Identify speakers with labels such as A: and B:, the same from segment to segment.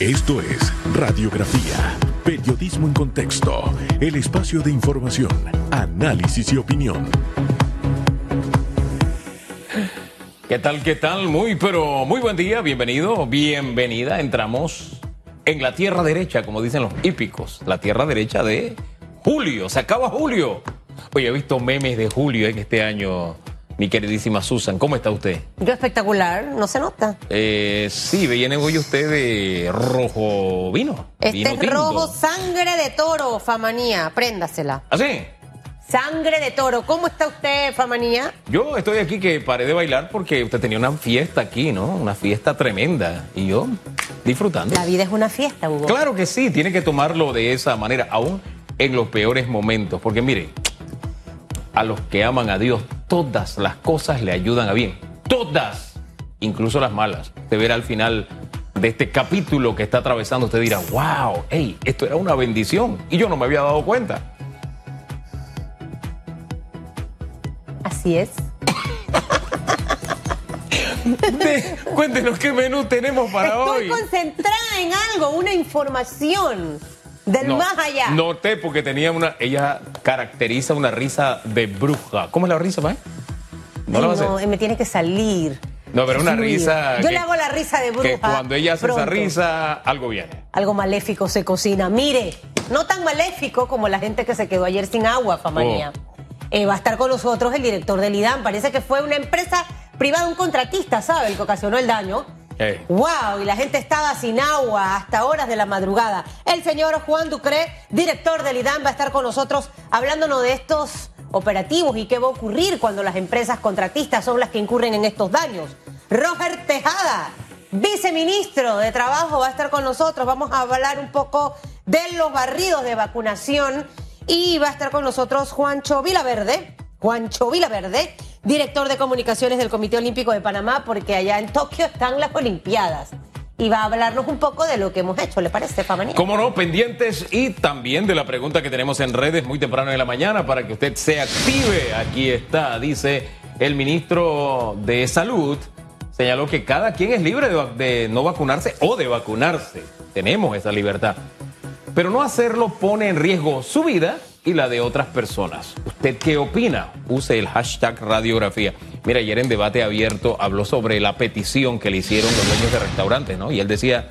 A: Esto es Radiografía, Periodismo en Contexto, el espacio de información, análisis y opinión.
B: ¿Qué tal, qué tal? Muy, pero muy buen día, bienvenido, bienvenida. Entramos en la tierra derecha, como dicen los hípicos, la tierra derecha de Julio, se acaba Julio. Oye, he visto memes de Julio en este año mi queridísima Susan. ¿Cómo está usted?
C: Yo espectacular, no se nota.
B: Eh, sí, viene hoy usted de rojo vino.
C: Este
B: vino
C: es
B: tinto.
C: rojo sangre de toro, Famanía, préndasela.
B: ¿Ah, sí?
C: Sangre de toro, ¿cómo está usted, Famanía?
B: Yo estoy aquí que paré de bailar porque usted tenía una fiesta aquí, ¿no? Una fiesta tremenda. Y yo disfrutando.
C: La vida es una fiesta, Hugo.
B: Claro que sí, tiene que tomarlo de esa manera, aún en los peores momentos. Porque mire, a los que aman a Dios, todas las cosas le ayudan a bien. Todas, incluso las malas. Usted verá al final de este capítulo que está atravesando, usted dirá, wow, hey, esto era una bendición. Y yo no me había dado cuenta.
C: Así es.
B: De- cuéntenos qué menú tenemos para
C: Estoy
B: hoy.
C: concentrada en algo, una información del
B: No,
C: más allá.
B: Noté porque tenía una. Ella caracteriza una risa de bruja. ¿Cómo es la risa, Mae? No la
C: no, me tiene que salir.
B: No, pero una risa.
C: Yo
B: que-
C: le hago la risa de bruja.
B: Que cuando ella hace
C: pronto.
B: esa risa, algo viene.
C: Algo maléfico se cocina. Mire, no tan maléfico como la gente que se quedó ayer sin agua, Famanía.
B: Oh.
C: Eh, va a estar con nosotros el director del IDAM. Parece que fue una empresa privada, un contratista, ¿sabe? El que ocasionó el daño. ¡Wow! Y la gente estaba sin agua hasta horas de la madrugada. El señor Juan Ducré, director del IDAM, va a estar con nosotros hablándonos de estos operativos y qué va a ocurrir cuando las empresas contratistas son las que incurren en estos daños. Roger Tejada, viceministro de Trabajo, va a estar con nosotros. Vamos a hablar un poco de los barridos de vacunación y va a estar con nosotros Juancho Vilaverde. Juancho Vilaverde, director de comunicaciones del Comité Olímpico de Panamá, porque allá en Tokio están las Olimpiadas. Y va a hablarnos un poco de lo que hemos hecho, ¿le parece, Famanía?
B: Como no, pendientes y también de la pregunta que tenemos en redes muy temprano en la mañana para que usted se active. Aquí está, dice el ministro de Salud. Señaló que cada quien es libre de no vacunarse o de vacunarse. Tenemos esa libertad. Pero no hacerlo pone en riesgo su vida y la de otras personas. ¿Usted qué opina? Use el hashtag radiografía. Mira, ayer en debate abierto habló sobre la petición que le hicieron los dueños de restaurantes, ¿no? Y él decía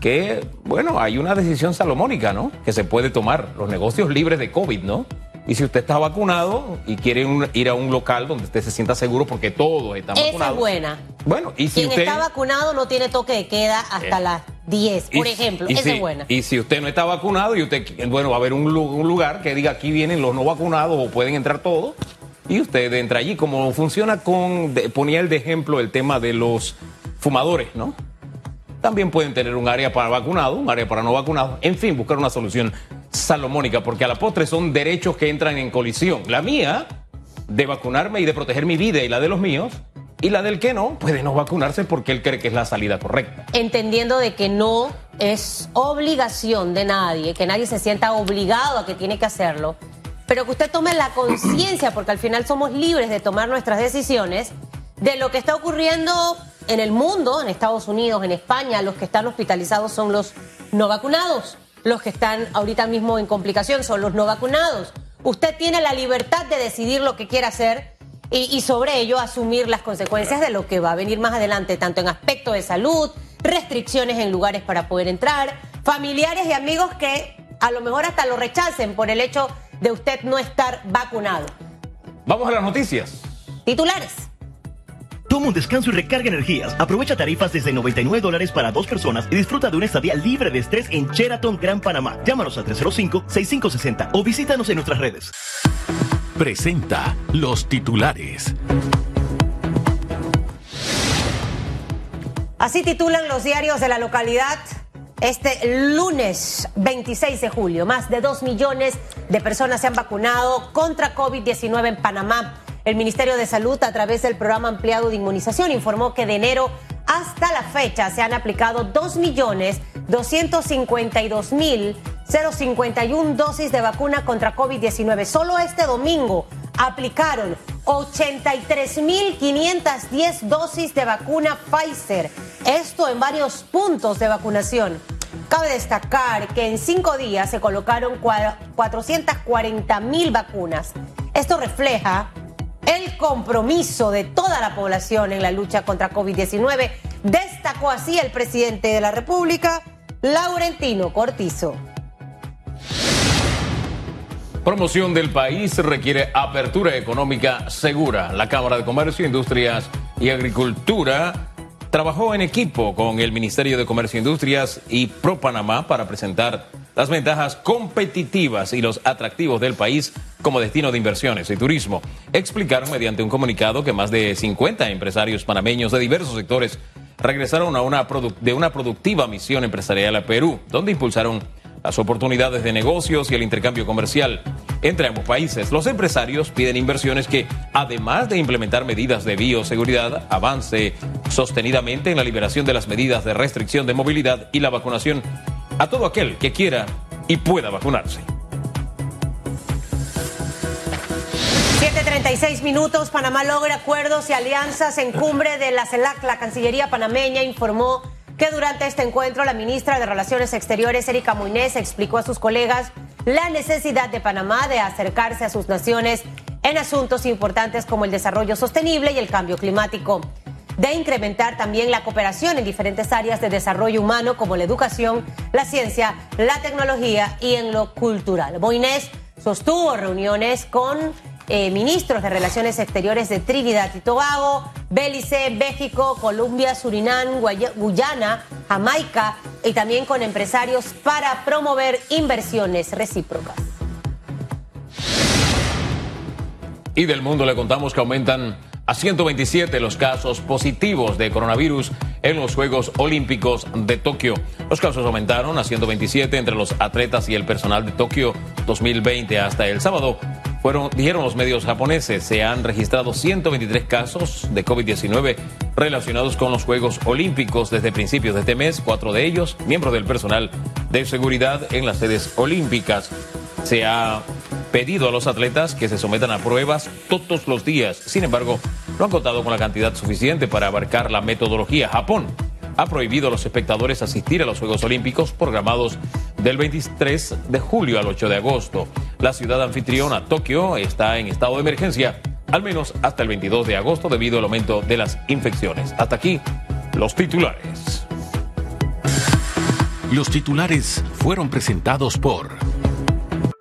B: que, bueno, hay una decisión salomónica, ¿no? Que se puede tomar, los negocios libres de COVID, ¿no? Y si usted está vacunado y quiere un- ir a un local donde usted se sienta seguro porque todos están
C: Esa
B: vacunados.
C: es buena.
B: Bueno, y si
C: Quien
B: usted...
C: está vacunado no tiene toque de queda hasta
B: Eh.
C: las 10, por
B: Y-
C: ejemplo.
B: y
C: Esa
B: si-
C: es buena.
B: Y si usted no está vacunado y usted, bueno, va a haber un, lu- un lugar que diga aquí vienen los no vacunados o pueden entrar todos y usted entra allí. Como funciona con, de- ponía el de ejemplo el tema de los fumadores, ¿no? También pueden tener un área para vacunados, un área para no vacunados. En fin, buscar una solución salomónica, porque a la postre son derechos que entran en colisión. La mía, de vacunarme y de proteger mi vida y la de los míos, y la del que no, puede no vacunarse porque él cree que es la salida correcta.
C: entendiendo de que no es obligación de nadie, que nadie se sienta obligado a que tiene que hacerlo, pero que usted tome la conciencia, porque al final somos libres de tomar nuestras decisiones, de lo que está ocurriendo en el mundo, en Estados Unidos, en España, los que están hospitalizados son los no vacunados, los que están ahorita mismo en complicación son los no vacunados. Usted tiene la libertad de decidir lo que quiere hacer y, y sobre ello asumir las consecuencias de lo que va a venir más adelante, tanto en aspecto de salud, restricciones en lugares para poder entrar, familiares y amigos que a lo mejor hasta lo rechacen por el hecho de usted no estar vacunado.
B: Vamos a las noticias.
C: Titulares.
D: Toma un descanso y recarga energías. Aprovecha tarifas desde 99 dólares para dos personas y disfruta de una estadía libre de estrés en Sheraton Gran Panamá. Llámanos al 305-6560 o visítanos en nuestras redes.
A: Presenta los titulares.
C: Así titulan los diarios de la localidad este lunes 26 de julio. Más de 2 millones de personas se han vacunado contra COVID-19 en Panamá. El Ministerio de Salud, a través del programa ampliado de inmunización, informó que de enero hasta la fecha se han aplicado 2.252.051 dosis de vacuna contra COVID-19. Solo este domingo aplicaron 83.510 dosis de vacuna Pfizer. Esto en varios puntos de vacunación. Cabe destacar que en cinco días se colocaron 440 mil vacunas. Esto refleja el compromiso de toda la población en la lucha contra COVID-19, destacó así el presidente de la República, Laurentino Cortizo.
B: Promoción del país requiere apertura económica segura. La Cámara de Comercio, Industrias y Agricultura trabajó en equipo con el Ministerio de Comercio Industrias y Pro Panamá para presentar las ventajas competitivas y los atractivos del país como destino de inversiones y turismo. Explicaron mediante un comunicado que más de 50 empresarios panameños de diversos sectores regresaron a una de una productiva misión empresarial a Perú, donde impulsaron las oportunidades de negocios y el intercambio comercial entre ambos países. Los empresarios piden inversiones que, además de implementar medidas de bioseguridad, avance sostenidamente en la liberación de las medidas de restricción de movilidad y la vacunación a todo aquel que quiera y pueda vacunarse.
C: 7.36 minutos, Panamá logra acuerdos y alianzas en cumbre de la CELAC. La Cancillería panameña informó que durante este encuentro la ministra de Relaciones Exteriores, Erika Muñez, explicó a sus colegas la necesidad de Panamá de acercarse a sus naciones en asuntos importantes como el desarrollo sostenible y el cambio climático de incrementar también la cooperación en diferentes áreas de desarrollo humano como la educación, la ciencia, la tecnología y en lo cultural. Moines sostuvo reuniones con eh, ministros de Relaciones Exteriores de Trinidad y Tobago, Belice, México, Colombia, Surinam, Guyana, Jamaica y también con empresarios para promover inversiones recíprocas.
B: Y del mundo le contamos que aumentan a 127 los casos positivos de coronavirus en los Juegos Olímpicos de Tokio. Los casos aumentaron a 127 entre los atletas y el personal de Tokio 2020 hasta el sábado. Dijeron los medios japoneses, se han registrado 123 casos de COVID-19 relacionados con los Juegos Olímpicos desde principios de este mes, cuatro de ellos miembros del personal de seguridad en las sedes olímpicas. Se ha pedido a los atletas que se sometan a pruebas todos los días. Sin embargo, no han contado con la cantidad suficiente para abarcar la metodología. Japón ha prohibido a los espectadores asistir a los Juegos Olímpicos programados del 23 de julio al 8 de agosto. La ciudad anfitriona, Tokio, está en estado de emergencia, al menos hasta el 22 de agosto debido al aumento de las infecciones. Hasta aquí, los titulares.
A: Los titulares fueron presentados por...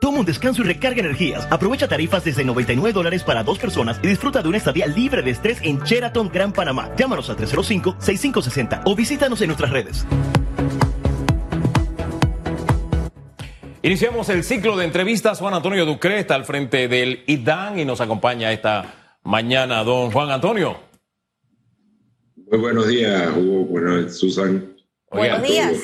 D: Toma un descanso y recarga energías. Aprovecha tarifas desde 99 dólares para dos personas y disfruta de una estadía libre de estrés en Sheraton Gran Panamá. Llámanos al 305-6560 o visítanos en nuestras redes.
B: Iniciamos el ciclo de entrevistas. Juan Antonio Ducre está al frente del IDAN y nos acompaña esta mañana. Don Juan Antonio.
E: Muy buenos días, Hugo. Bueno, Susan.
C: Buenos días.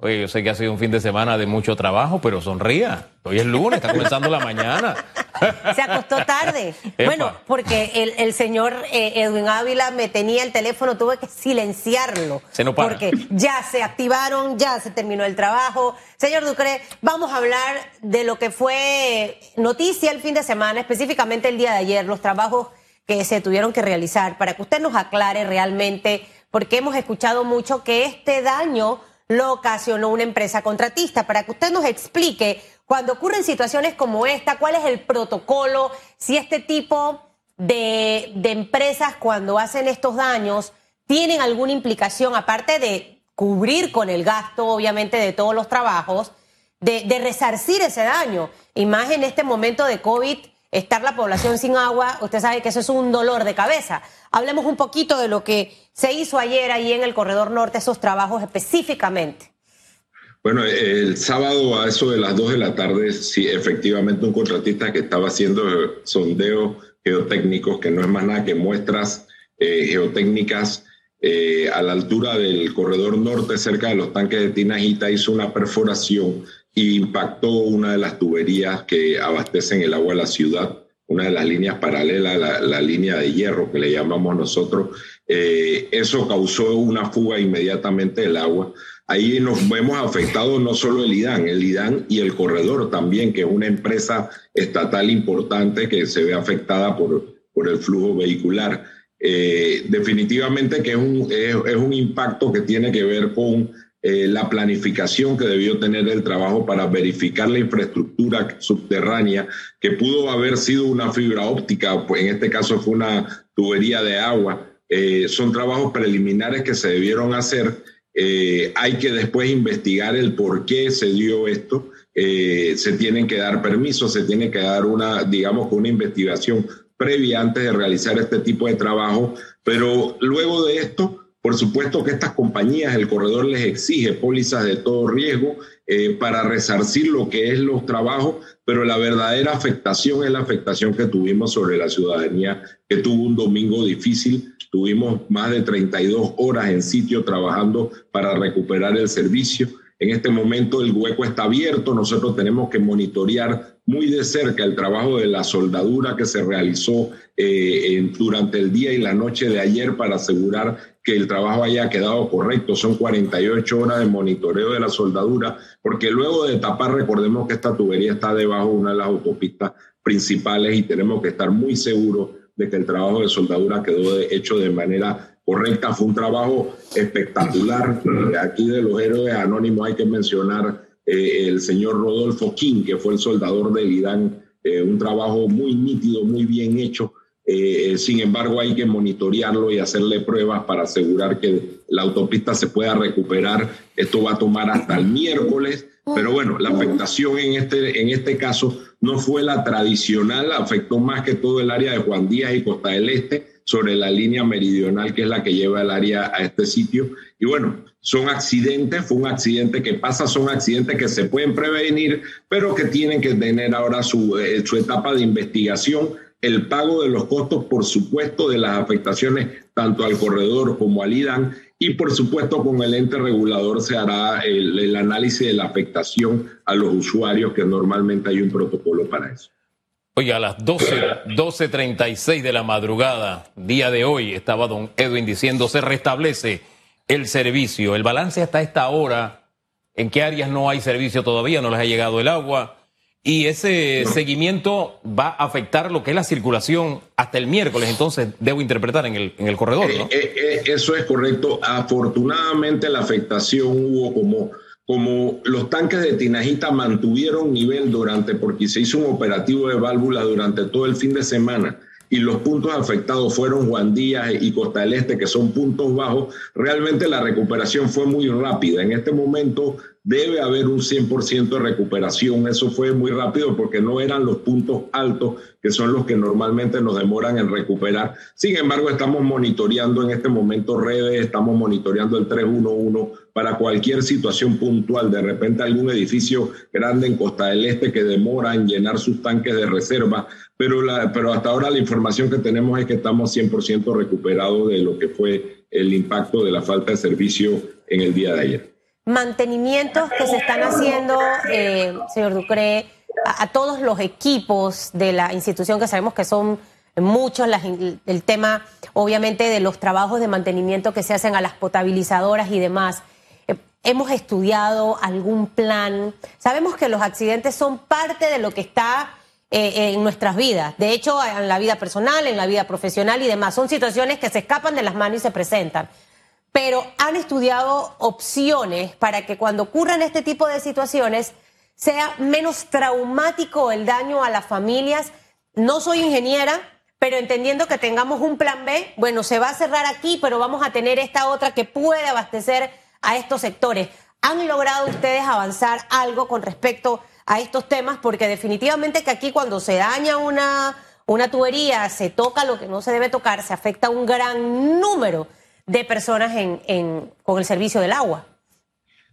B: Oye, yo sé que ha sido un fin de semana de mucho trabajo, pero sonría. Hoy es lunes, está comenzando la mañana.
C: Se acostó tarde. Bueno, porque el, señor eh, Edwin Ávila me tenía el teléfono, tuve que silenciarlo.
B: Se no para.
C: Porque ya se activaron, ya se terminó el trabajo. Señor Ducre, vamos a hablar de lo que fue noticia el fin de semana, específicamente el día de ayer, los trabajos que se tuvieron que realizar, para que usted nos aclare realmente porque hemos escuchado mucho que este daño lo ocasionó una empresa contratista. Para que usted nos explique, cuando ocurren situaciones como esta, cuál es el protocolo, si este tipo de, empresas cuando hacen estos daños tienen alguna implicación, aparte de cubrir con el gasto, obviamente, de todos los trabajos, de, de resarcir ese daño. Y más en este momento de COVID estar la población sin agua, usted sabe que eso es un dolor de cabeza. Hablemos un poquito de lo que se hizo ayer ahí en el Corredor Norte, esos trabajos específicamente.
E: Bueno, el sábado a eso de las 2 de la tarde, sí, efectivamente un contratista que estaba haciendo sondeos geotécnicos, que no es más nada que muestras eh, geotécnicas eh, a la altura del corredor norte, cerca de los tanques de Tinajita, hizo una perforación impactó una de las tuberías que abastecen el agua a la ciudad, una de las líneas paralelas, la, línea de hierro que le llamamos nosotros. Eh, eso causó una fuga inmediatamente del agua. Ahí nos vemos afectados no solo el IDAN, el IDAN y el corredor también, que es una empresa estatal importante que se ve afectada por, por el flujo vehicular. Eh, definitivamente que es un, es un impacto que tiene que ver con eh, la planificación que debió tener el trabajo para verificar la infraestructura subterránea, que pudo haber sido una fibra óptica, pues en este caso fue una tubería de agua. Eh, son trabajos preliminares que se debieron hacer. Eh, hay que después investigar el por qué se dio esto. se tienen que dar permisos, se tiene que dar una, digamos, una investigación previa antes de realizar este tipo de trabajo. Pero luego de esto, por supuesto que estas compañías, el corredor les exige pólizas de todo riesgo eh, para resarcir lo que es los trabajos, pero la verdadera afectación es la afectación que tuvimos sobre la ciudadanía, que tuvo un domingo difícil. Tuvimos más de 32 horas en sitio trabajando para recuperar el servicio. En este momento el hueco está abierto, nosotros tenemos que monitorear muy de cerca el trabajo de la soldadura que se realizó eh, durante el día y la noche de ayer para asegurar que el trabajo haya quedado correcto. Son 48 horas de monitoreo de la soldadura, porque luego de tapar, recordemos que esta tubería está debajo de una de las autopistas principales y tenemos que estar muy seguros de que el trabajo de soldadura quedó hecho de manera correcta. Fue un trabajo espectacular. Aquí de los héroes anónimos hay que mencionar eh, el señor Rodolfo King, que fue el soldador de Irán. Eh, un trabajo muy nítido, muy bien hecho. Eh, sin embargo, hay que monitorearlo y hacerle pruebas para asegurar que la autopista se pueda recuperar. Esto va a tomar hasta el miércoles. Pero bueno, la afectación en este, en este caso no fue la tradicional, afectó más que todo el área de Juan Díaz y Costa del Este sobre la línea meridional que es la que lleva el área a este sitio. Y bueno, son accidentes, fue un accidente que pasa, son accidentes que se pueden prevenir, pero que tienen que tener ahora su, eh, su etapa de investigación, el pago de los costos, por supuesto, de las afectaciones tanto al corredor como al IDAN, y por supuesto con el ente regulador se hará el, el análisis de la afectación a los usuarios, que normalmente hay un protocolo para eso.
B: Oye, a las 12, 12.36 de la madrugada, día de hoy, estaba don Edwin diciendo, se restablece el servicio. El balance hasta esta hora, ¿en qué áreas no hay servicio todavía? No les ha llegado el agua. Y ese seguimiento va a afectar lo que es la circulación hasta el miércoles, entonces debo interpretar en el, en el corredor, ¿no?
E: Eh, eh, eh, eso es correcto. Afortunadamente la afectación hubo como como los tanques de Tinajita mantuvieron nivel durante, porque se hizo un operativo de válvula durante todo el fin de semana y los puntos afectados fueron Juan Díaz y Costa del Este, que son puntos bajos, realmente la recuperación fue muy rápida. En este momento debe haber un 100% de recuperación. Eso fue muy rápido porque no eran los puntos altos que son los que normalmente nos demoran en recuperar. Sin embargo, estamos monitoreando en este momento redes, estamos monitoreando el 311 para cualquier situación puntual. De repente algún edificio grande en Costa del Este que demora en llenar sus tanques de reserva, pero, la, pero hasta ahora la información que tenemos es que estamos 100% recuperados de lo que fue el impacto de la falta de servicio en el día de ayer
C: mantenimientos que se están haciendo, eh, señor Ducre, a, todos los equipos de la institución, que sabemos que son muchos, el tema obviamente de los trabajos de mantenimiento que se hacen a las potabilizadoras y demás. Eh, hemos estudiado algún plan. Sabemos que los accidentes son parte de lo que está eh, en nuestras vidas. De hecho, en la vida personal, en la vida profesional y demás. Son situaciones que se escapan de las manos y se presentan pero han estudiado opciones para que cuando ocurran este tipo de situaciones sea menos traumático el daño a las familias. No soy ingeniera, pero entendiendo que tengamos un plan B, bueno, se va a cerrar aquí, pero vamos a tener esta otra que puede abastecer a estos sectores. ¿Han logrado ustedes avanzar algo con respecto a estos temas? Porque definitivamente que aquí cuando se daña una, una tubería, se toca lo que no se debe tocar, se afecta a un gran número de personas en, con el servicio del agua.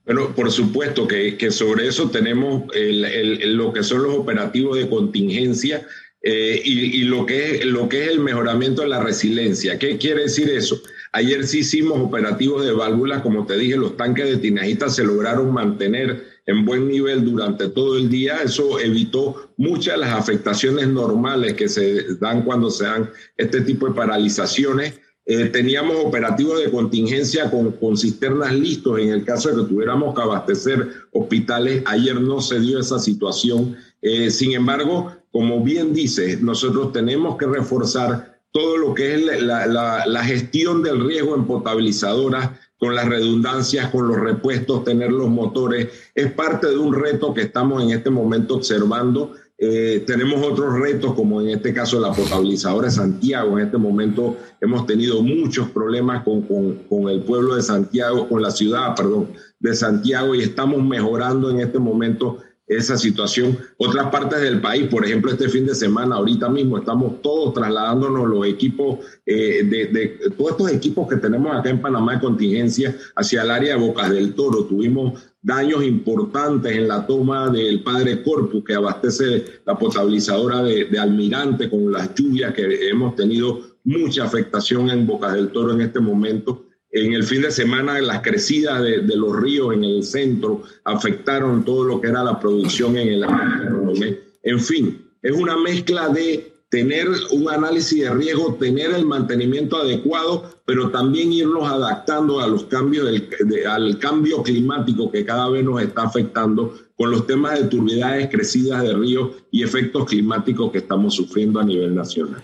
E: Bueno, por supuesto que, que sobre eso tenemos lo que son los operativos de contingencia eh, y, lo, que es, lo que es el mejoramiento de la resiliencia. ¿Qué quiere decir eso? Ayer sí hicimos operativos de válvulas, como te dije, los tanques de tinajita se lograron mantener en buen nivel durante todo el día. Eso evitó muchas de las afectaciones normales que se dan cuando se dan este tipo de paralizaciones. Eh, teníamos operativos de contingencia con, con, cisternas listos en el caso de que tuviéramos que abastecer hospitales. Ayer no se dio esa situación. Eh, sin embargo, como bien dice, nosotros tenemos que reforzar todo lo que es la, la, la, gestión del riesgo en potabilizadoras. Con las redundancias, con los repuestos, tener los motores. Es parte de un reto que estamos en este momento observando. Eh, tenemos otros retos, como en este caso la potabilizadora de Santiago. En este momento hemos tenido muchos problemas con, con, con, el pueblo de Santiago, con la ciudad, perdón, de Santiago y estamos mejorando en este momento esa situación. Otras partes del país, por ejemplo, este fin de semana, ahorita mismo estamos todos trasladándonos los equipos, eh, de, todos estos equipos que tenemos acá en Panamá de contingencia hacia el área de Bocas del Toro. Tuvimos daños importantes en la toma del Padre Corpus, que abastece la potabilizadora de, de Almirante con las lluvias que hemos tenido mucha afectación en Bocas del Toro en este momento. En el fin de semana las crecidas de, los ríos en el centro afectaron todo lo que era la producción en el En fin, es una mezcla de tener un análisis de riesgo, tener el mantenimiento adecuado, pero también irnos adaptando a los cambios del, de, al cambio climático que cada vez nos está afectando con los temas de turbidez, crecidas de ríos y efectos climáticos que estamos sufriendo a nivel nacional.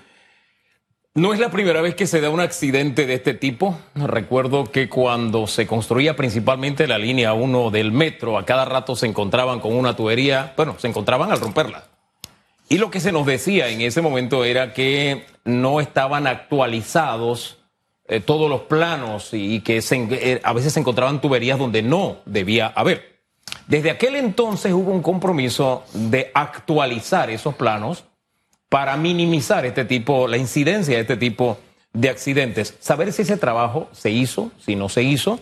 B: No es la primera vez que se da un accidente de este tipo. Recuerdo que cuando se construía principalmente la línea 1 del metro, a cada rato se encontraban con una tubería, bueno, se encontraban al romperla. Y lo que se nos decía en ese momento era que no estaban actualizados eh, todos los planos y que eh, a veces se encontraban tuberías donde no debía haber. Desde aquel entonces hubo un compromiso de actualizar esos planos para minimizar este tipo, la incidencia de este tipo de accidentes. Saber si ese trabajo se hizo, si no se hizo.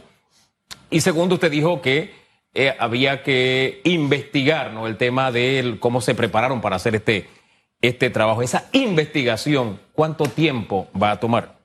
B: Y segundo, usted dijo que eh, había que investigar ¿no? el tema de cómo se prepararon para hacer este, este trabajo. Esa investigación, ¿cuánto tiempo va a tomar?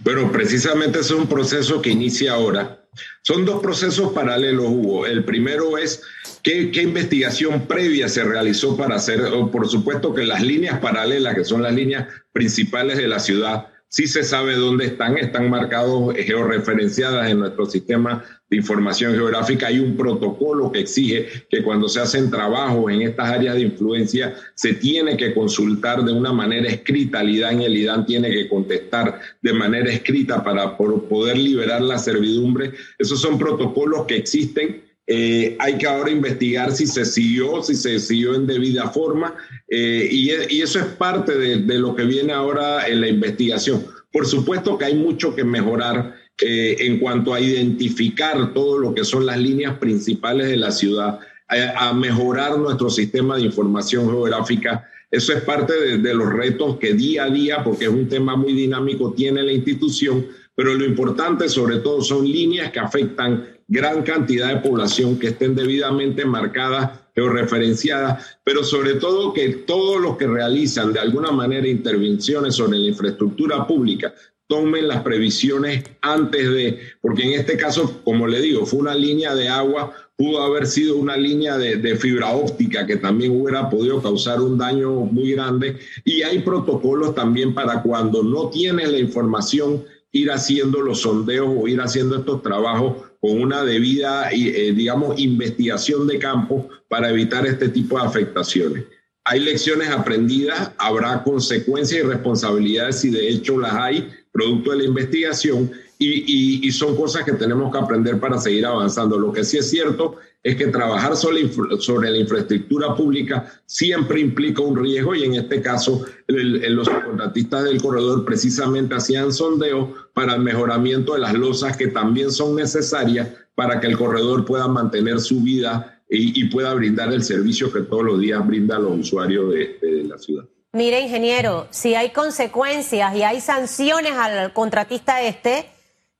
E: Bueno, precisamente es un proceso que inicia ahora. Son dos procesos paralelos, Hugo. El primero es ¿Qué, ¿Qué, investigación previa se realizó para hacer? Por supuesto que las líneas paralelas, que son las líneas principales de la ciudad, sí se sabe dónde están, están marcados georreferenciadas en nuestro sistema de información geográfica. Hay un protocolo que exige que cuando se hacen trabajos en estas áreas de influencia se tiene que consultar de una manera escrita al IDAN y el IDAN tiene que contestar de manera escrita para poder liberar la servidumbre. Esos son protocolos que existen eh, hay que ahora investigar si se siguió, si se siguió en debida forma, eh, y, y, eso es parte de, lo que viene ahora en la investigación. Por supuesto que hay mucho que mejorar eh, en cuanto a identificar todo lo que son las líneas principales de la ciudad, a, mejorar nuestro sistema de información geográfica. Eso es parte de los retos que día a día, porque es un tema muy dinámico, tiene la institución, pero lo importante sobre todo son líneas que afectan gran cantidad de población que estén debidamente marcadas, georreferenciadas, pero sobre todo que todos los que realizan de alguna manera intervenciones sobre la infraestructura pública tomen las previsiones antes de, porque en este caso, como le digo, fue una línea de agua, pudo haber sido una línea de, de, fibra óptica que también hubiera podido causar un daño muy grande. Y hay protocolos también para cuando no tienes la información, ir haciendo los sondeos o ir haciendo estos trabajos con una debida, eh, digamos, investigación de campo para evitar este tipo de afectaciones. Hay lecciones aprendidas, habrá consecuencias y responsabilidades si de hecho las hay, producto de la investigación, y, y, y, son cosas que tenemos que aprender para seguir avanzando. Lo que sí es cierto es que trabajar sobre, sobre la infraestructura pública siempre implica un riesgo y en este caso el, el, los contratistas del corredor precisamente hacían sondeo para el mejoramiento de las losas que también son necesarias para que el corredor pueda mantener su vida y, y pueda brindar el servicio que todos los días brinda a los usuarios de, de la ciudad.
C: Mire, ingeniero, si hay consecuencias y hay sanciones al contratista este,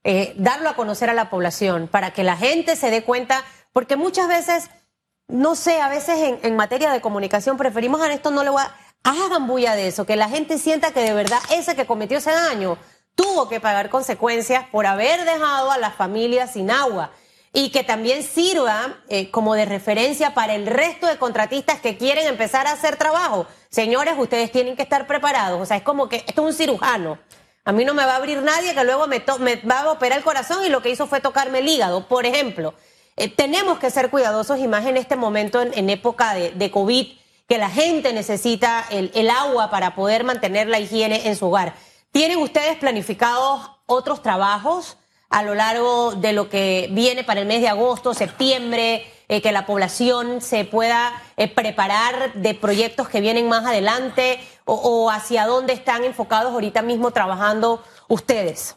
C: eh, darlo a conocer a la población para que la gente se dé cuenta, porque muchas veces, no sé, a veces en, en materia de comunicación preferimos a esto no le voy a... Hagan bulla de eso, que la gente sienta que de verdad ese que cometió ese daño tuvo que pagar consecuencias por haber dejado a las familias sin agua y que también sirva eh, como de referencia para el resto de contratistas que quieren empezar a hacer trabajo. Señores, ustedes tienen que estar preparados. O sea, es como que esto es un cirujano. A mí no me va a abrir nadie que luego me, me va a operar el corazón y lo que hizo fue tocarme el hígado. Por ejemplo, eh, tenemos que ser cuidadosos y más en este momento, en, época de, de, COVID, que la gente necesita el, el agua para poder mantener la higiene en su hogar. ¿Tienen ustedes planificados otros trabajos? a lo largo de lo que viene para el mes de agosto, septiembre, eh, que la población se pueda eh, preparar de proyectos que vienen más adelante o, hacia dónde están enfocados ahorita mismo trabajando ustedes?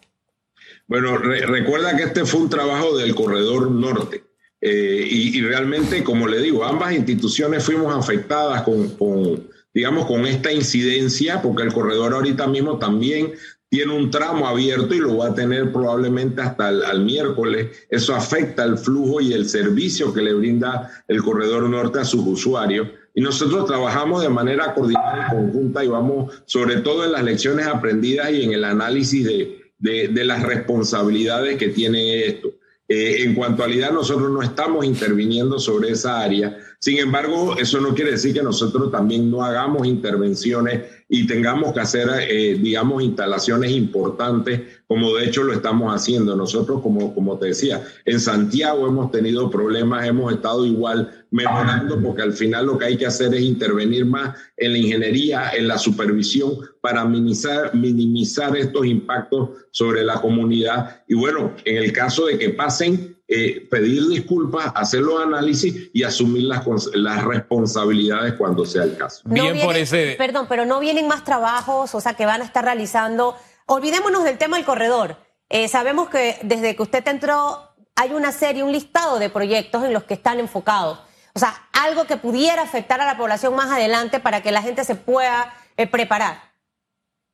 E: Bueno, recuerda que este fue un trabajo del corredor norte. Eh, y, realmente, como le digo, ambas instituciones fuimos afectadas con, digamos, con esta incidencia, porque el corredor ahorita mismo también tiene un tramo abierto y lo va a tener probablemente hasta el miércoles. Eso afecta el flujo y el servicio que le brinda el corredor norte a sus usuarios. Y nosotros trabajamos de manera coordinada y conjunta y vamos sobre todo en las lecciones aprendidas y en el análisis de, de, las responsabilidades que tiene esto. Eh, en cuanto a la nosotros no estamos interviniendo sobre esa área. Sin embargo, eso no quiere decir que nosotros también no hagamos intervenciones y tengamos que hacer, eh, digamos, instalaciones importantes, como de hecho lo estamos haciendo. Nosotros, como, como te decía, en Santiago hemos tenido problemas, hemos estado igual mejorando, porque al final lo que hay que hacer es intervenir más en la ingeniería, en la supervisión, para minimizar, minimizar estos impactos sobre la comunidad. Y bueno, en el caso de que pasen, eh, pedir disculpas, hacer los análisis y asumir las, las responsabilidades cuando sea el caso.
C: Bien por ese... Perdón, pero no vienen más trabajos, o sea, que van a estar realizando. Olvidémonos del tema del corredor. Eh, sabemos que desde que usted entró hay una serie, un listado de proyectos en los que están enfocados. O sea, algo que pudiera afectar a la población más adelante para que la gente se pueda eh, preparar.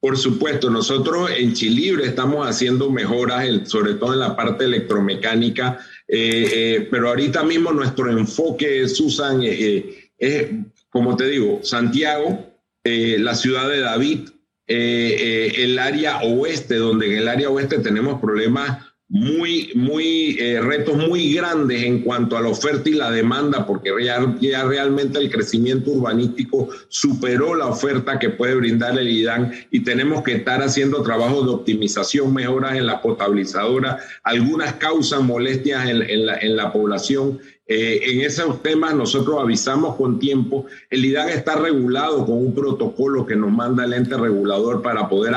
E: Por supuesto, nosotros en Chilibre estamos haciendo mejoras, sobre todo en la parte electromecánica, eh, eh, pero ahorita mismo nuestro enfoque, Susan, es, como te digo, Santiago, la ciudad de David, el área oeste, donde en el área oeste tenemos problemas muy, muy eh, retos muy grandes en cuanto a la oferta y la demanda, porque ya, ya, realmente el crecimiento urbanístico superó la oferta que puede brindar el IDAN y tenemos que estar haciendo trabajos de optimización, mejoras en la potabilizadora, algunas causan molestias en, la, en la población eh, en esos temas nosotros avisamos con tiempo. El IDAN está regulado con un protocolo que nos manda el ente regulador para poder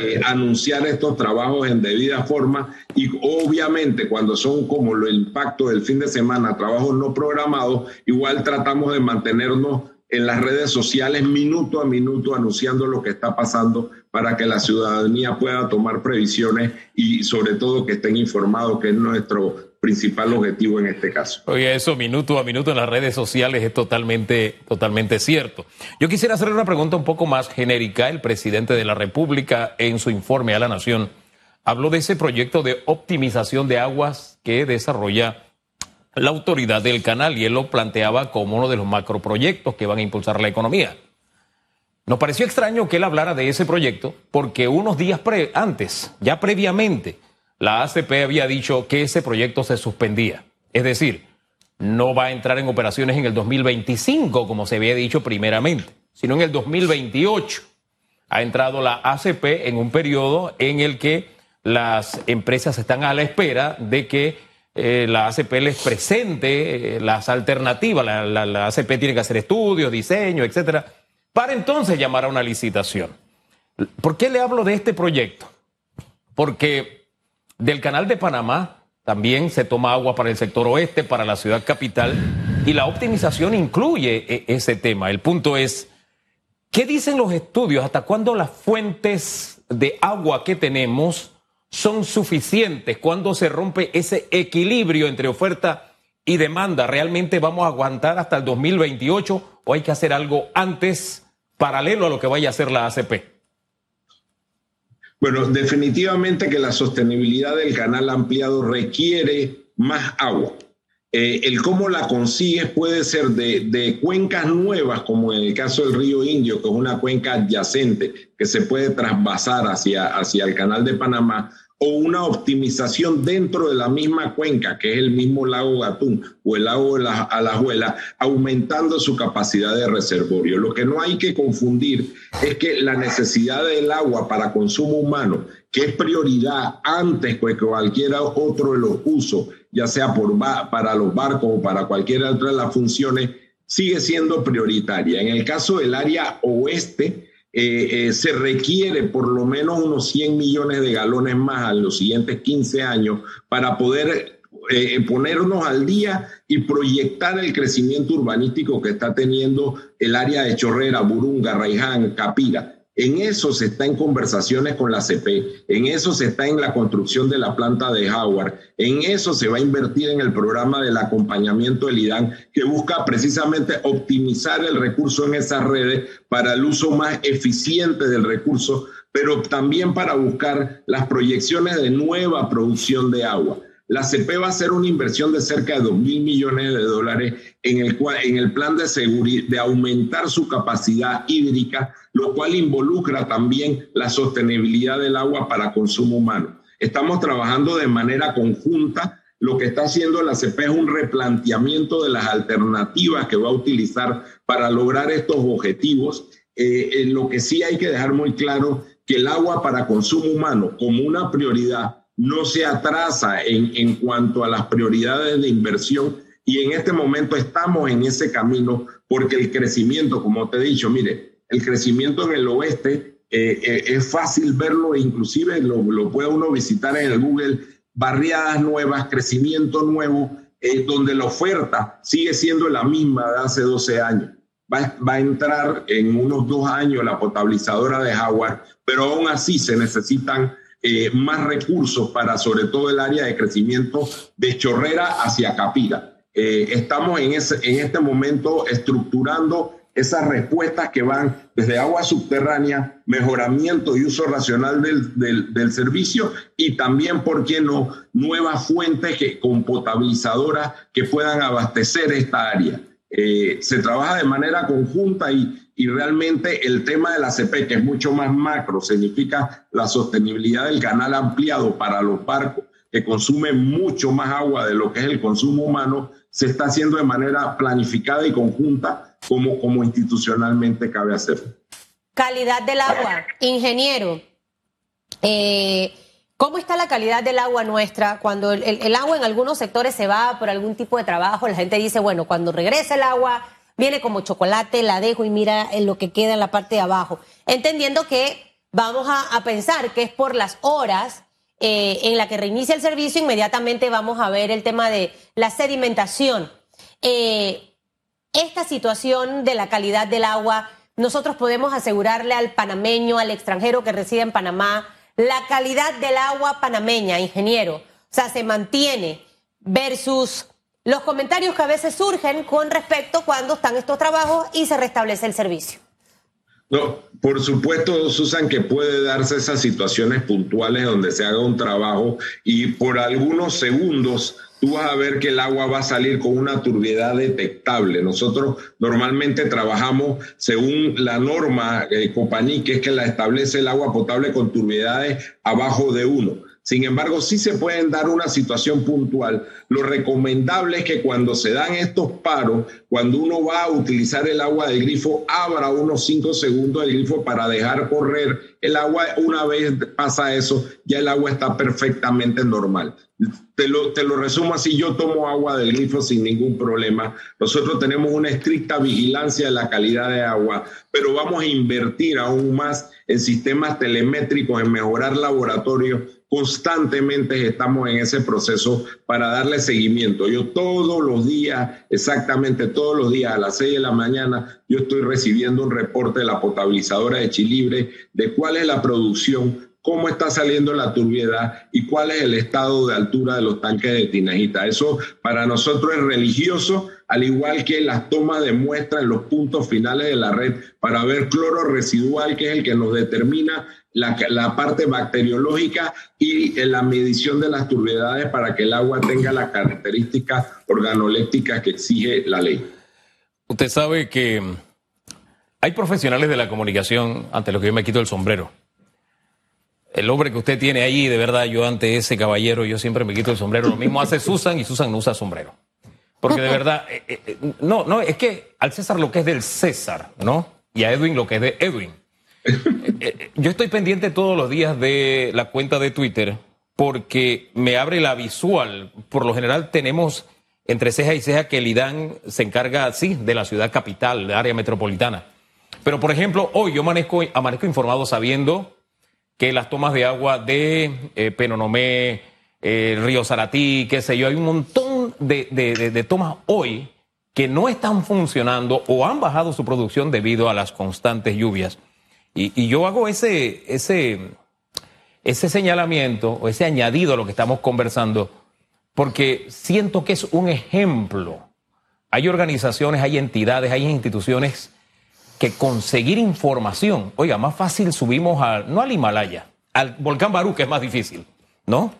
E: eh, anunciar estos trabajos en debida forma y obviamente cuando son como el impacto del fin de semana, trabajos no programados, igual tratamos de mantenernos en las redes sociales minuto a minuto anunciando lo que está pasando para que la ciudadanía pueda tomar previsiones y sobre todo que estén informados, que es nuestro principal objetivo en este caso.
B: Oye, eso minuto a minuto en las redes sociales es totalmente, totalmente cierto. Yo quisiera hacer una pregunta un poco más genérica. El presidente de la República, en su informe a la Nación, habló de ese proyecto de optimización de aguas que desarrolla la autoridad del canal y él lo planteaba como uno de los macroproyectos que van a impulsar la economía. Nos pareció extraño que él hablara de ese proyecto porque unos días antes, ya previamente, la ACP había dicho que ese proyecto se suspendía. Es decir, no va a entrar en operaciones en el 2025, como se había dicho primeramente, sino en el 2028. Ha entrado la ACP en un periodo en el que las empresas están a la espera de que eh, la ACP les presente eh, las alternativas. La, la, ACP tiene que hacer estudios, diseño, etcétera, para entonces llamar a una licitación. ¿Por qué le hablo de este proyecto? Porque del canal de Panamá también se toma agua para el sector oeste, para la ciudad capital, y la optimización incluye e, ese tema. El punto es, ¿qué dicen los estudios? ¿Hasta cuándo las fuentes de agua que tenemos son suficientes? ¿Cuándo se rompe ese equilibrio entre oferta y demanda? ¿Realmente vamos a aguantar hasta el 2028 o hay que hacer algo antes, paralelo a lo que vaya a hacer la ACP?
E: Bueno, definitivamente que la sostenibilidad del canal ampliado requiere más agua. Eh, el cómo la consigues puede ser de, de, cuencas nuevas, como en el caso del río Indio, que es una cuenca adyacente que se puede trasvasar hacia, hacia el canal de Panamá, o una optimización dentro de la misma cuenca, que es el mismo lago Gatún o el lago la Alajuela, aumentando su capacidad de reservorio. Lo que no hay que confundir es que la necesidad del agua para consumo humano, que es prioridad antes que cualquier otro de los usos, ya sea por, para los barcos o para cualquier otra de las funciones, sigue siendo prioritaria. En el caso del área oeste, eh, eh, se requiere por lo menos unos 100 millones de galones más en los siguientes 15 años para poder eh, ponernos al día y proyectar el crecimiento urbanístico que está teniendo el área de Chorrera, Burunga, Raiján, Capira. En eso se está en conversaciones con la CP, en eso se está en la construcción de la planta de Howard, en eso se va a invertir en el programa del acompañamiento del IDAN, que busca precisamente optimizar el recurso en esas redes para el uso más eficiente del recurso, pero también para buscar las proyecciones de nueva producción de agua. La CP va a hacer una inversión de cerca de 2 mil millones de dólares en el, en el plan de seguridad, de aumentar su capacidad hídrica, lo cual involucra también la sostenibilidad del agua para consumo humano. Estamos trabajando de manera conjunta. Lo que está haciendo la CP es un replanteamiento de las alternativas que va a utilizar para lograr estos objetivos. Eh, eh, lo que sí hay que dejar muy claro que el agua para consumo humano como una prioridad no se atrasa en, en cuanto a las prioridades de inversión y en este momento estamos en ese camino porque el crecimiento, como te he dicho, mire, el crecimiento en el oeste eh, eh, es fácil verlo e inclusive lo, lo, puede uno visitar en el Google, barriadas nuevas, crecimiento nuevo, eh, donde la oferta sigue siendo la misma de hace 12 años. Va, va, a entrar en unos dos años la potabilizadora de Howard, pero aún así se necesitan eh, más recursos para sobre todo el área de crecimiento de Chorrera hacia Capira. Eh, estamos en, ese, en este momento estructurando esas respuestas que van desde agua subterránea, mejoramiento y uso racional del, del, servicio y también, ¿por qué no?, nuevas fuentes que, con potabilizadoras que puedan abastecer esta área. Eh, se trabaja de manera conjunta y, y realmente el tema de la CP, que es mucho más macro, significa la sostenibilidad del canal ampliado para los barcos que consumen mucho más agua de lo que es el consumo humano, se está haciendo de manera planificada y conjunta como, como institucionalmente cabe hacer.
C: Calidad del agua, ingeniero. Eh, ¿Cómo está la calidad del agua nuestra? Cuando el, el, agua en algunos sectores se va por algún tipo de trabajo, la gente dice, bueno, cuando regrese el agua viene como chocolate, la dejo y mira en lo que queda en la parte de abajo. Entendiendo que vamos a, a pensar que es por las horas eh, en la que reinicia el servicio, inmediatamente vamos a ver el tema de la sedimentación. Eh, esta situación de la calidad del agua, nosotros podemos asegurarle al panameño, al extranjero que reside en Panamá, la calidad del agua panameña, ingeniero. O sea, se mantiene versus los comentarios que a veces surgen con respecto cuando están estos trabajos y se restablece el servicio.
E: No, por supuesto, Susan, que puede darse esas situaciones puntuales donde se haga un trabajo y por algunos segundos tú vas a ver que el agua va a salir con una turbiedad detectable. Nosotros normalmente trabajamos según la norma eh, Copaní, que es que la establece el agua potable con turbiedades abajo de uno. Sin embargo, sí se pueden dar una situación puntual. Lo recomendable es que cuando se dan estos paros, cuando uno va a utilizar el agua del grifo, abra unos cinco segundos el grifo para dejar correr el agua. Una vez pasa eso, ya el agua está perfectamente normal. Te lo, te lo resumo así, yo tomo agua del grifo sin ningún problema. Nosotros tenemos una estricta vigilancia de la calidad de agua, pero vamos a invertir aún más en sistemas telemétricos, en mejorar laboratorios constantemente estamos en ese proceso para darle seguimiento. Yo todos los días, exactamente todos los días a las 6 de la mañana, yo estoy recibiendo un reporte de la potabilizadora de Chilibre de cuál es la producción, cómo está saliendo la turbiedad y cuál es el estado de altura de los tanques de tinajita. Eso para nosotros es religioso, al igual que las tomas de muestra en los puntos finales de la red para ver cloro residual, que es el que nos determina la, parte bacteriológica y la medición de las turbiedades para que el agua tenga las características organolépticas que exige la ley.
B: Usted sabe que hay profesionales de la comunicación ante los que yo me quito el sombrero. El hombre que usted tiene ahí, de verdad, yo ante ese caballero, yo siempre me quito el sombrero. Lo mismo hace Susan y Susan no usa sombrero. Porque de verdad, eh, eh, no, no, es que al César lo que es del César, ¿no? Y a Edwin lo que es de Edwin. Yo estoy pendiente todos los días de la cuenta de Twitter porque me abre la visual. Por lo general tenemos entre ceja y ceja que el IDAN se encarga, sí, de la ciudad capital, de área metropolitana. Pero, por ejemplo, hoy yo amanezco, amanezco informado sabiendo que las tomas de agua de eh, Penonomé, eh, Río Saratí, qué sé yo, hay un montón de, tomas hoy que no están funcionando o han bajado su producción debido a las constantes lluvias. Y, yo hago ese, ese, ese señalamiento o ese añadido a lo que estamos conversando porque siento que es un ejemplo. Hay organizaciones, hay entidades, hay instituciones que conseguir información, oiga, más fácil subimos a, no al Himalaya, al volcán Barú, que es más difícil, ¿no?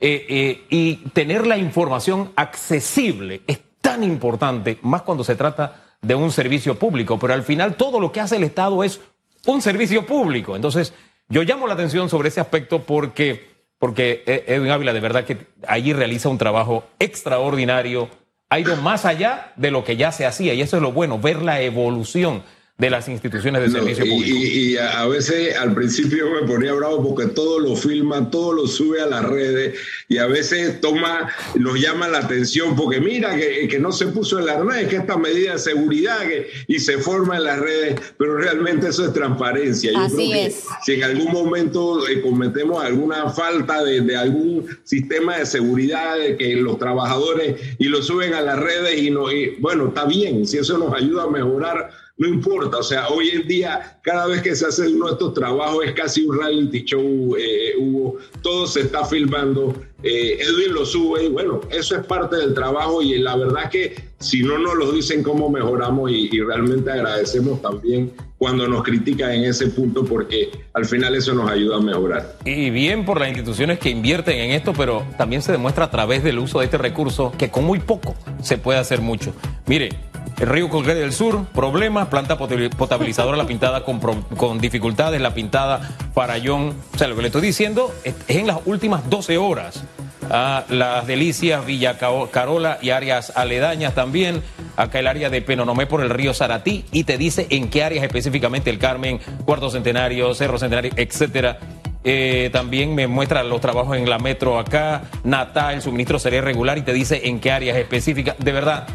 B: Eh, eh, y tener la información accesible es tan importante, más cuando se trata de un servicio público, pero al final todo lo que hace el Estado es un servicio público. Entonces, yo llamo la atención sobre ese aspecto porque, porque eh, Edwin Ávila de verdad que allí realiza un trabajo extraordinario, ha ido más allá de lo que ya se hacía y eso es lo bueno, ver la evolución de las instituciones de servicio público.
E: Y, a veces al principio me ponía bravo porque todo lo filma, todo lo sube a las redes y a veces toma, nos llama la atención porque mira que, que no se puso en las redes, que esta medida de seguridad que, y se forma en las redes, pero realmente eso es transparencia. Yo
C: Así
E: creo
C: es.
E: Que si en algún momento eh, cometemos alguna falta de, de, algún sistema de seguridad, de que los trabajadores y lo suben a las redes y, no, y bueno, está bien, si eso nos ayuda a mejorar no importa, o sea, hoy en día cada vez que se hace uno de estos trabajos es casi un reality show, eh, Hugo, todo se está filmando, eh, Edwin lo sube y bueno, eso es parte del trabajo y la verdad que si no nos lo dicen cómo mejoramos y, y realmente agradecemos también cuando nos critican en ese punto porque al final eso nos ayuda a mejorar.
B: Y bien por las instituciones que invierten en esto, pero también se demuestra a través del uso de este recurso que con muy poco se puede hacer mucho. Mire, el río Colgate del Sur, problemas, planta potabilizadora la pintada con, con, dificultades, la pintada Farallón. O sea, lo que le estoy diciendo es, en las últimas 12 horas. Ah, las Delicias, Villa Carola y áreas aledañas también. Acá el área de Penonomé por el río Saratí y te dice en qué áreas específicamente el Carmen, Cuarto Centenario, Cerro Centenario, etcétera. Eh, también me muestra los trabajos en la metro acá, Natal, el suministro sería irregular y te dice en qué áreas específicas. De verdad,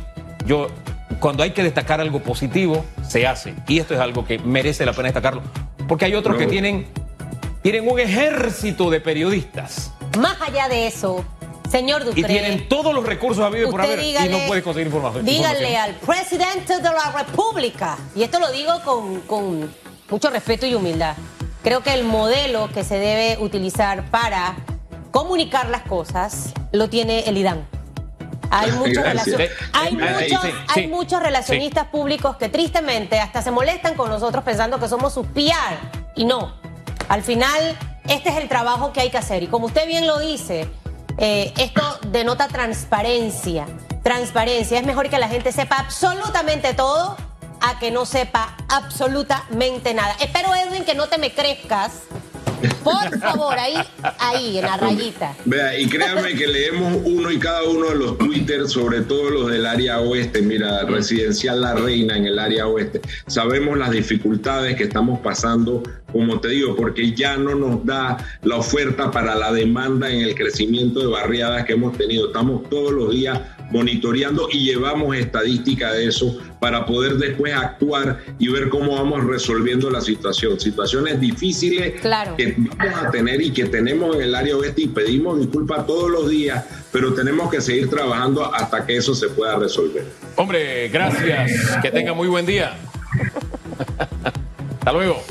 B: yo cuando hay que destacar algo positivo, se hace. Y esto es algo que merece la pena destacarlo. Porque hay otros que tienen, tienen un ejército de periodistas.
C: Más allá de eso, señor Dupré.
B: Y tienen todos los recursos habidos por haber dígale, y no puede conseguir información.
C: Dígale al presidente de la República, y esto lo digo con, con mucho respeto y humildad. Creo que el modelo que se debe utilizar para comunicar las cosas lo tiene el IDAN. Hay muchos, relacion... hay muchos, sí, sí, hay muchos relacionistas sí. públicos que tristemente hasta se molestan con nosotros pensando que somos su PR. Y no. Al final, este es el trabajo que hay que hacer. Y como usted bien lo dice, eh, esto denota transparencia. Transparencia. Es mejor que la gente sepa absolutamente todo a que no sepa absolutamente nada. Espero, Edwin, que no te me crezcas por favor, ahí, ahí, en la rayita.
E: Vea, y créanme que leemos uno y cada uno de los Twitter, sobre todo los del área oeste. Mira, residencial La Reina en el área oeste. Sabemos las dificultades que estamos pasando, como te digo, porque ya no nos da la oferta para la demanda en el crecimiento de barriadas que hemos tenido. Estamos todos los días monitoreando y llevamos estadística de eso para poder después actuar y ver cómo vamos resolviendo la situación. Situaciones difíciles
C: claro.
E: que vamos a tener y que tenemos en el área oeste y pedimos disculpas todos los días, pero tenemos que seguir trabajando hasta que eso se pueda resolver.
B: Hombre, gracias. Que tenga muy buen día. Hasta luego.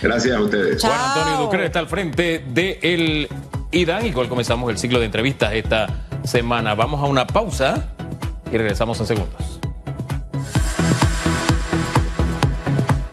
E: Gracias a ustedes.
B: Juan Antonio Ducre está al frente del de IDAN y con él comenzamos el ciclo de entrevistas esta semana. Vamos a una pausa y regresamos en segundos.